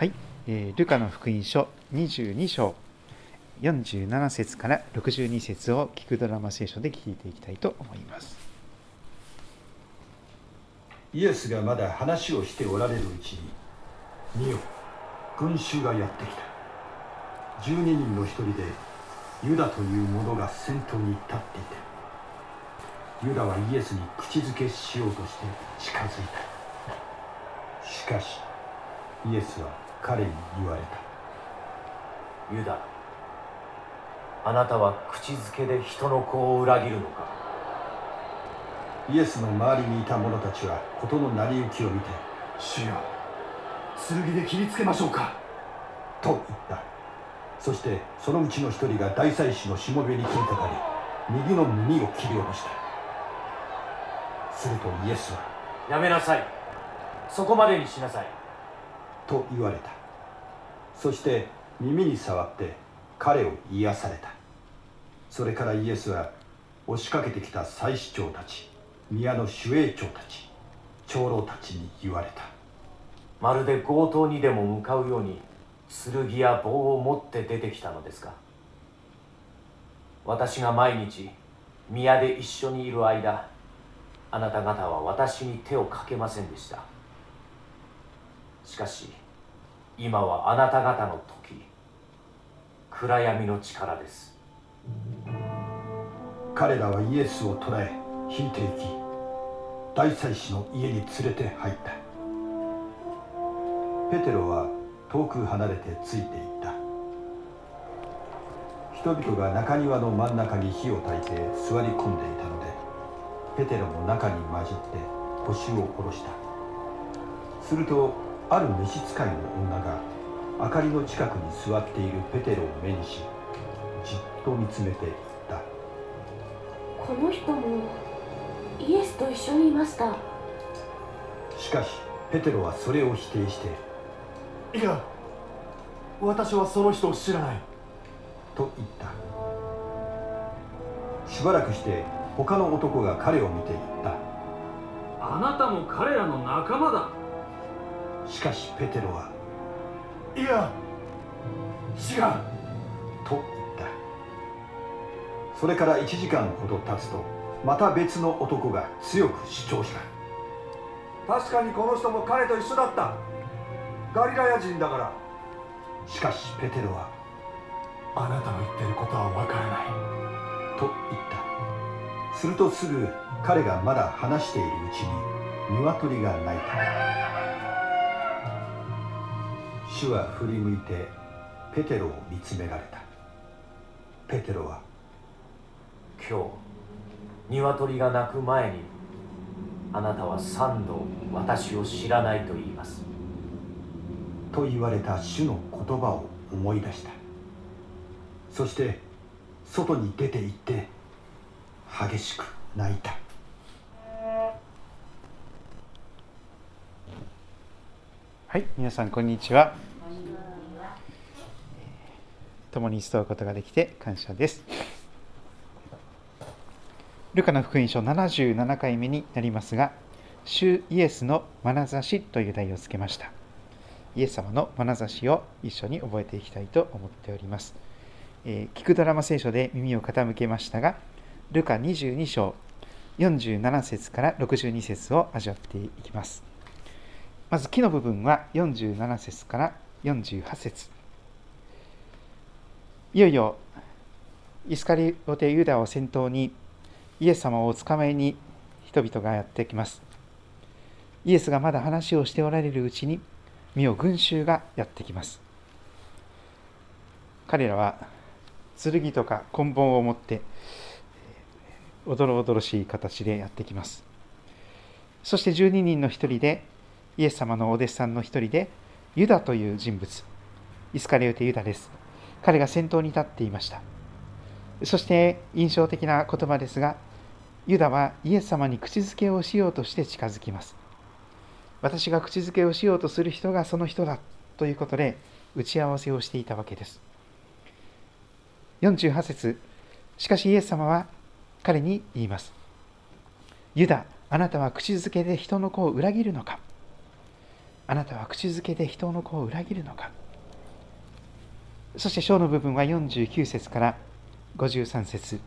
はい、えールカの福音書22章。47節から62節を聞くドラマ聖書で聞いていきたいと思います。イエスがまだ話をしておられるうちに見よ群衆がやってきた。12人の一人でユダという者が先頭に立っていてユダはイエスに口づけしようとして近づいた。しかしイエスは彼に言われた。ユダあなたは口づけで人の子を裏切るのか？イエスの周りにいた者たちは事の成り行きを見て主よ剣で切りつけましょうか？と言った。そしてそのうちの一人が大祭司のしもべに切りかかり右の耳を切り落とした。するとイエスはやめなさい。そこまでにしなさいと言われた。そして耳に触って彼を癒された。それからイエスは押しかけてきた祭司長たち宮の守衛長たち長老たちに言われた。まるで強盗にでも向かうように剣や棒を持って出てきたのですか。私が毎日宮で一緒にいる間あなた方は私に手をかけませんでした。しかし今はあなた方の時暗闇の力です。彼らはイエスを捕らえ引いていき大祭司の家に連れて入った。ペテロは遠く離れてついていった。人々が中庭の真ん中に火を焚いて座り込んでいたのでペテロも中に混じって腰を下ろした。するとある召使いの女が明かりの近くに座っているペテロを目にしじっと見つめて言った。この人もイエスと一緒にいました。しかしペテロはそれを否定していや私はその人を知らない。と言った。しばらくして他の男が彼を見て言った。あなたも彼らの仲間だしかしペテロはいや違う。と言った。それから1時間ほど経つとまた別の男が強く主張した。確かにこの人も彼と一緒だった。ガリラヤ人だから。しかしペテロはあなたの言ってることはわからない。と言った。するとすぐ彼がまだ話しているうちに鶏が鳴いた主は振り向いてペテロを見つめられた。ペテロは今日鶏が鳴く前にあなたは三度私を知らないと言いますと言われた主の言葉を思い出した。そして外に出て行って激しく泣いた。はい、皆さんこんにちは。共に集うことができて感謝です。ルカの福音書77回目になりますが、主イエスの眼差しという題をつけました。イエス様の眼差しを一緒に覚えていきたいと思っております。えー聞くドラマ聖書で耳を傾けましたが、ルカ22章47節から62節を味わっていきます。まず木の部分は47節から48節。いよいよイスカリオテユダを先頭にイエス様をお捕まえに人々がやってきます。イエスがまだ話をしておられるうちに見よ群衆がやってきます。彼らは剣とか棍棒を持っておどろおどろしい形でやってきます。そして12人の一人でイエス様のお弟子さんの一人でユダという人物イスカリオテユダです。彼が先頭に立っていました。そして印象的な言葉ですがユダはイエス様に口づけをしようとして近づきます。私が口づけをしようとする人がその人だということで打ち合わせをしていたわけです。48節しかしイエス様は彼に言います。ユダあなたは口づけで人の子を裏切るのか？あなたは口づけで人の子を裏切るのか？そして章の部分は49節から53節。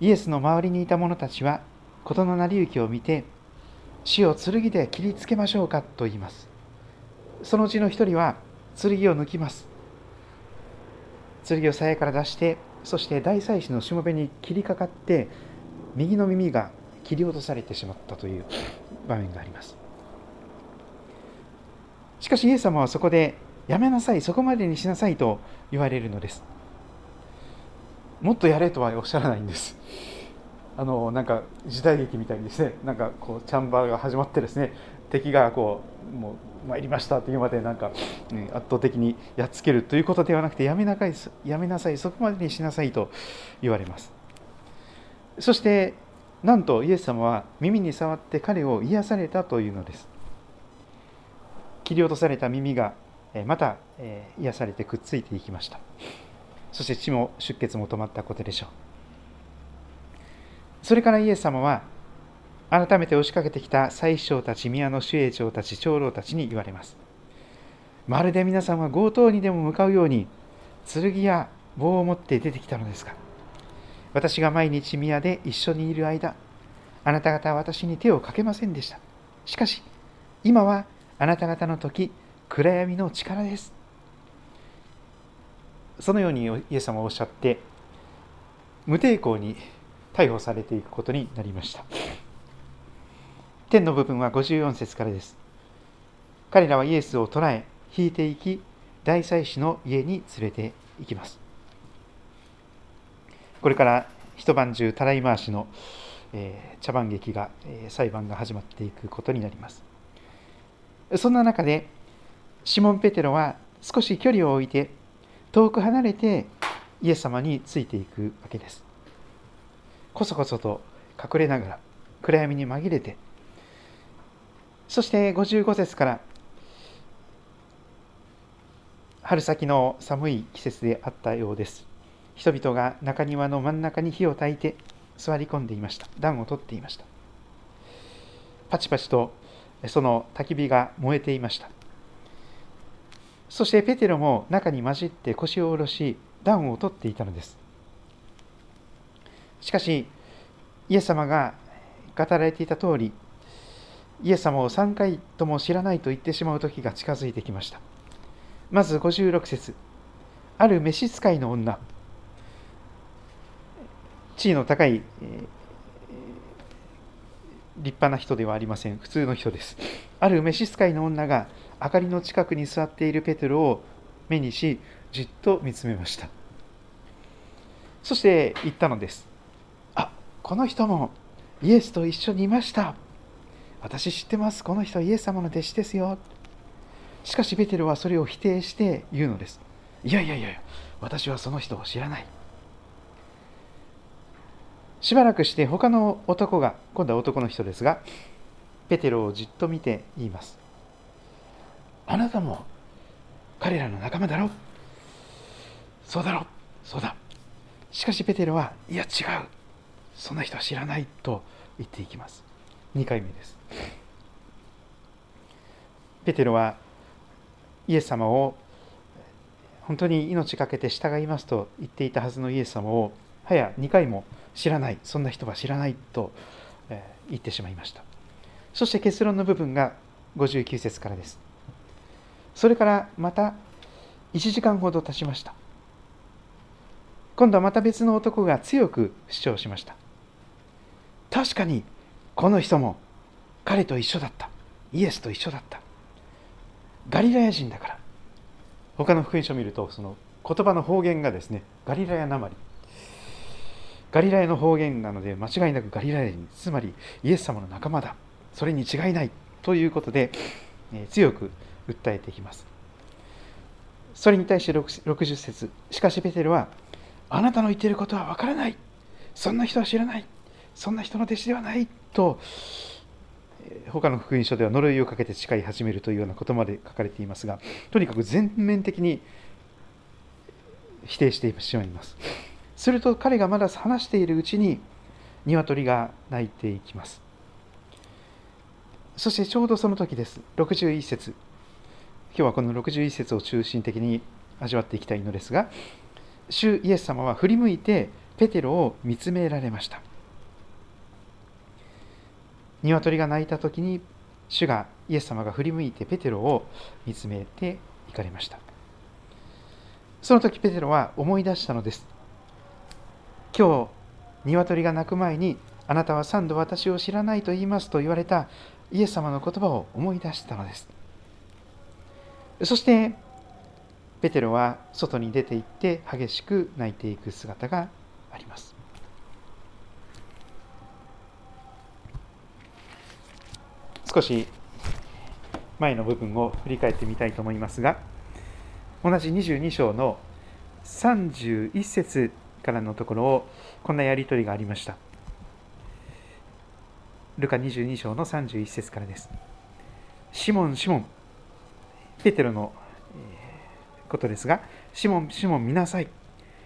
イエスの周りにいた者たちは事の成り行きを見て死を剣で切りつけましょうかと言います。そのうちの一人は剣を抜きます。剣を鞘から出してそして大祭司のしもべに切りかかって右の耳が切り落とされてしまったという場面があります。しかしイエス様はそこでやめなさいそこまでにしなさいと言われるのです。もっとやれとはおっしゃらないんです。あのなんか時代劇みたいにですねなんかこうチャンバーが始まってですね敵がこうもう参りましたというまでなんか、ね、圧倒的にやっつけるということではなくてやめなさいやめなさいそこまでにしなさいと言われます。そしてなんとイエス様は耳に触って彼を癒されたというのです。切り落とされた耳がまた癒されてくっついていきました。そして血も出血も止まったことでしょう。それからイエス様は改めて押しかけてきた宰相たち宮の守衛長たち長老たちに言われます。まるで皆さんは強盗にでも向かうように剣や棒を持って出てきたのですが私が毎日宮で一緒にいる間あなた方は私に手をかけませんでした。しかし今はあなた方の時暗闇の力です。そのようにイエス様はおっしゃって無抵抗に逮捕されていくことになりました。天の部分は54節からです。彼らはイエスを捕らえ引いていき大祭司の家に連れて行きます。これから一晩中たらい回しの、えー、茶番劇が、えー、裁判が始まっていくことになります。そんな中でシモン・ペテロは少し距離を置いて遠く離れてイエス様についていくわけです。こそこそと隠れながら暗闇に紛れてそして55節から春先の寒い季節であったようです。人々が中庭の真ん中に火を焚いて座り込んでいました。暖を取っていました。パチパチとその焚き火が燃えていました。そしてペテロも中に混じって腰を下ろし暖を取っていたのです。しかしイエス様が語られていた通りイエス様を3回とも知らないと言ってしまう時が近づいてきました。まず56節ある召使いの女。地位の高い、立派な人ではありません。普通の人です。ある召使いの女が明かりの近くに座っているペテロを目にし、じっと見つめました。そして言ったのです。あ、この人もイエスと一緒にいました。私知ってます。この人イエス様の弟子ですよ。しかしペテロはそれを否定して言うのです。いやいやいや、私はその人を知らない。しばらくして他の男が、今度は男の人ですが、ペテロをじっと見て言います。あなたも彼らの仲間だろそうだろそうだ。しかしペテロは、いや違う。そんな人は知らないと言っていきます。2回目です。ペテロはイエス様を本当に命かけて従いますと言っていたはずのイエス様をはや2回も知らないそんな人は知らないと言ってしまいました。そして結論の部分が59節からです。それからまた1時間ほど経ちました。今度はまた別の男が強く主張しました。確かにこの人も彼と一緒だった。イエスと一緒だった。ガリラヤ人だから。他の福音書を見るとその言葉の方言がですねガリラヤなまり。ガリラヤの方言なので間違いなくガリラヤ人つまりイエス様の仲間だ。それに違いない。ということで、え強く訴えていきます。それに対して60節。しかしペテルはあなたの言っていることはわからない。そんな人は知らない。そんな人の弟子ではない。と他の福音書では呪いをかけて誓い始めるというようなことまで書かれていますがとにかく全面的に否定してしまいます。すると彼がまだ話しているうちに鶏が鳴いていきます。そしてちょうどその時です。61節。今日はこの61節を中心的に味わっていきたいのですが主イエス様は振り向いてペテロを見つめられました。鶏が鳴いた時に主がイエス様が振り向いてペテロを見つめて行かれました。その時ペテロは思い出したのです。今日鶏が鳴く前にあなたは三度私を知らないと言いますと言われたイエス様の言葉を思い出したのです。そしてペテロは外に出て行って激しく泣いていく姿があります。少し前の部分を振り返ってみたいと思いますが同じ22章の31節からのところをこんなやり取りがありました。ルカ22章の31節からです。シモンシモン。ペテロのことですがシモンシモン見なさい。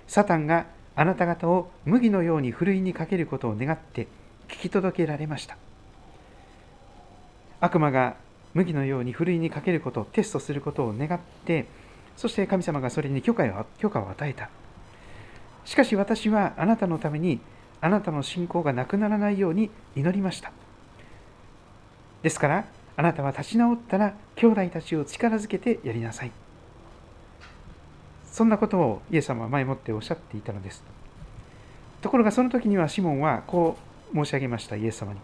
サタンがあなた方を麦のようにふるいにかけることを願って聞き届けられました。悪魔が麦のようにふるいにかけることをテストすることを願ってそして神様がそれに許可を許可を与えた。しかし私はあなたのためにあなたの信仰がなくならないように祈りました。ですからあなたは立ち直ったら兄弟たちを力づけてやりなさい。そんなことをイエス様は前もっておっしゃっていたのです。ところがその時にはシモンはこう申し上げましたイエス様に。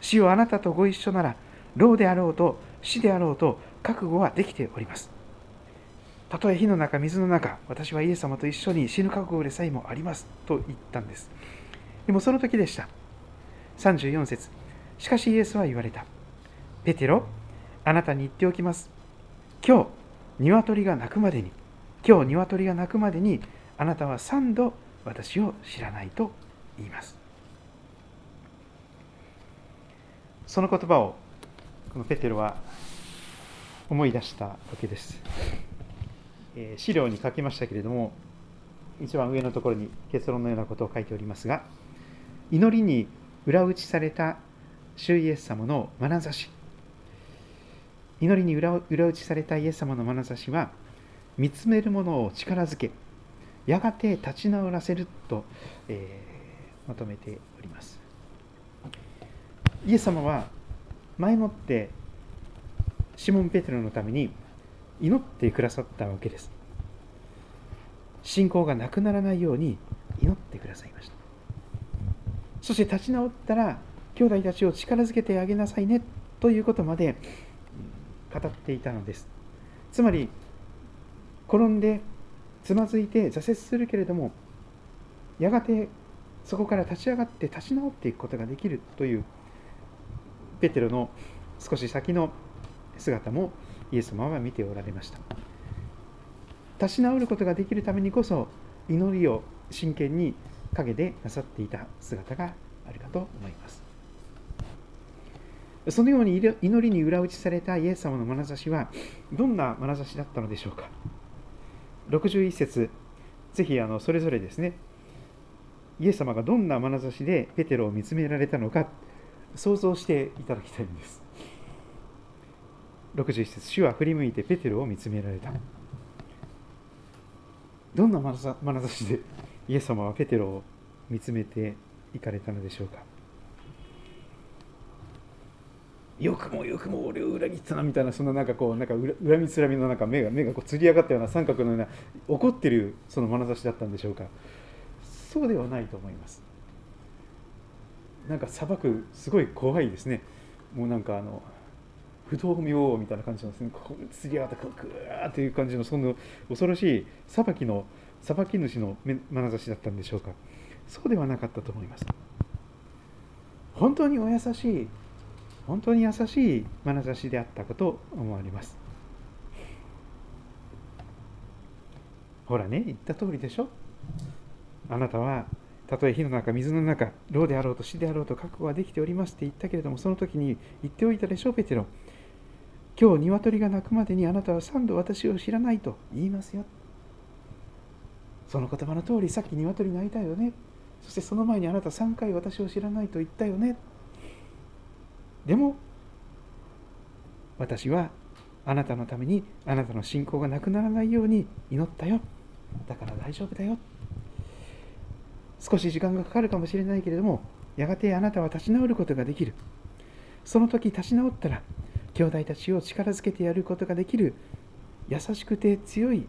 死をあなたとご一緒なら老であろうと死であろうと覚悟はできております。たとえ火の中水の中私はイエス様と一緒に死ぬ覚悟でさえもありますと言ったんです。でもその時でした。34節。しかしイエスは言われた。ペテロあなたに言っておきます。今日鶏が鳴くまでに。今日鶏が鳴くまでにあなたは3度私を知らないと言います。その言葉をこのペテロは思い出したわけです。え資料に書きましたけれども、一番上のところに結論のようなことを書いておりますが、祈りに裏打ちされた主イエス様の眼差し。祈りに裏裏打ちされたイエス様の眼差しは、見つめるものを力づけ、やがて立ち直らせると、えー、まとめております。イエス様は前もってシモン・ペテロのために祈ってくださったわけです。信仰がなくならないように祈ってくださいました。そして立ち直ったら兄弟たちを力づけてあげなさいねということまで語っていたのです。つまり転んでつまずいて挫折するけれどもやがてそこから立ち上がって立ち直っていくことができるというペテロの少し先の姿もイエス様は見ておられました。立ち直ることができるためにこそ祈りを真剣に陰でなさっていた姿があるかと思います。そのように祈りに裏打ちされたイエス様の眼差しはどんな眼差しだったのでしょうか。61節ぜひあのそれぞれですねイエス様がどんな眼差しでペテロを見つめられたのか想像していただきたいんです。61節主は振り向いてペテロを見つめられた。どんな眼差しでイエス様はペテロを見つめていかれたのでしょうか。よくもよくも俺を裏切ったなみたいなそのなんかこうなんか恨みつらみのなんか目が目がこうつり上がったような三角のような怒ってるその眼差しだったんでしょうかそうではないと思いますなんか裁くすごい怖いですねもうなんかあの不動明王みたいな感じなんですね。こう釣り上がってこうグーっていう感じのその恐ろしい裁きの裁き主の眼差しだったんでしょうか。そうではなかったと思います。本当にお優しい本当に優しい眼差しであったこと思われます。ほらね言った通りでしょ。あなたはたとえ火の中、水の中、牢であろうと死であろうと覚悟はできておりますって言ったけれども、その時に言っておいたでしょう、ペテロ。今日、鶏が鳴くまでにあなたは三度私を知らないと言いますよ。その言葉の通り、さっき鶏鳴いたよね。そしてその前にあなた3回私を知らないと言ったよね。でも、私はあなたのためにあなたの信仰がなくならないように祈ったよだから大丈夫だよ少し時間がかかるかもしれないけれどもやがてあなたは立ち直ることができるその時立ち直ったら兄弟たちを力づけてやることができる優しくて強い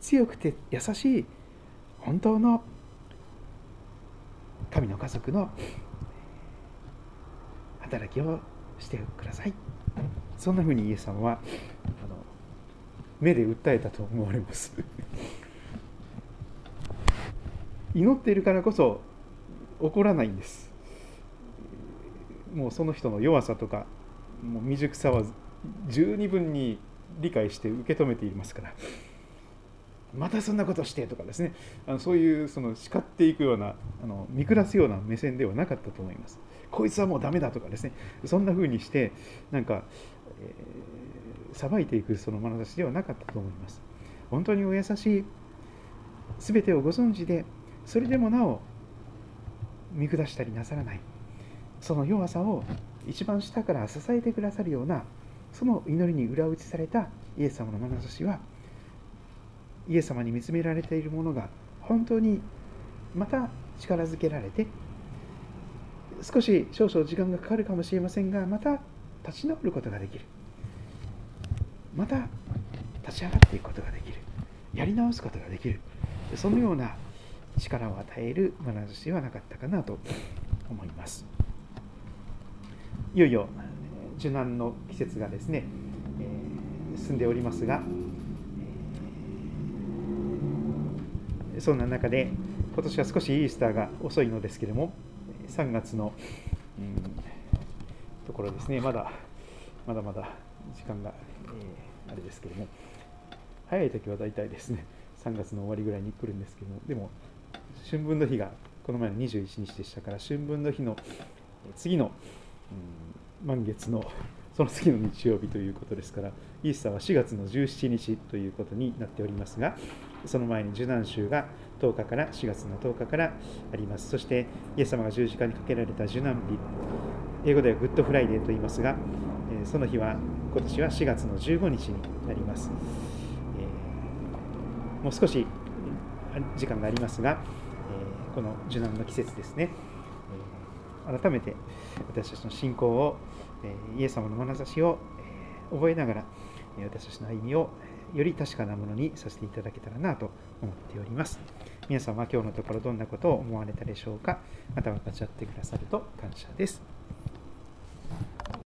強くて優しい本当の神の家族の働きをしてください。そんなふうにイエス様はあの目で訴えたと思われます。祈っているからこそ怒らないんです。もうその人の弱さとかもう未熟さは十二分に理解して受け止めていますから。またそんなことしてとかですね。あのそういうその叱っていくようなあの見下すような目線ではなかったと思います。こいつはもうダメだとかですね。そんな風にしてなんか、えー、いていくその眼差しではなかったと思います。本当にお優しい全てをご存知でそれでもなお見下したりなさらない。その弱さを一番下から支えてくださるようなその祈りに裏打ちされたイエス様の眼差しはイエス様に見つめられているものが本当にまた力づけられて少し少々時間がかかるかもしれませんがまた立ち直ることができる。また立ち上がっていくことができる。やり直すことができる。そのような力を与える眼差しはなかったかなと思います。いよいよ受難の季節がですね、えー、進んでおりますがそんな中で今年は少しイースターが遅いのですけれども3月の、うん、ところですねまだまだまだ時間が、えー、あれですけれども早い時は大体ですね3月の終わりぐらいに来るんですけどもでも春分の日がこの前の21日でしたから春分の日の次の、満月のその次の日曜日ということですからイースターは4月の17日ということになっておりますがその前に受難週が10日から4月の10日からあります。そしてイエス様が十字架にかけられた受難日英語では Good Friday と言いますがその日は今年は4月の15日になります、えもう少し時間がありますが、えこの受難の季節ですね、改めて私たちの信仰を、えイエス様の眼差しを覚えながら私たちの歩みをより確かなものにさせていただけたらなと思っております。皆さんは今日のところどんなことを思われたでしょうか？また分かち合ってくださると感謝です。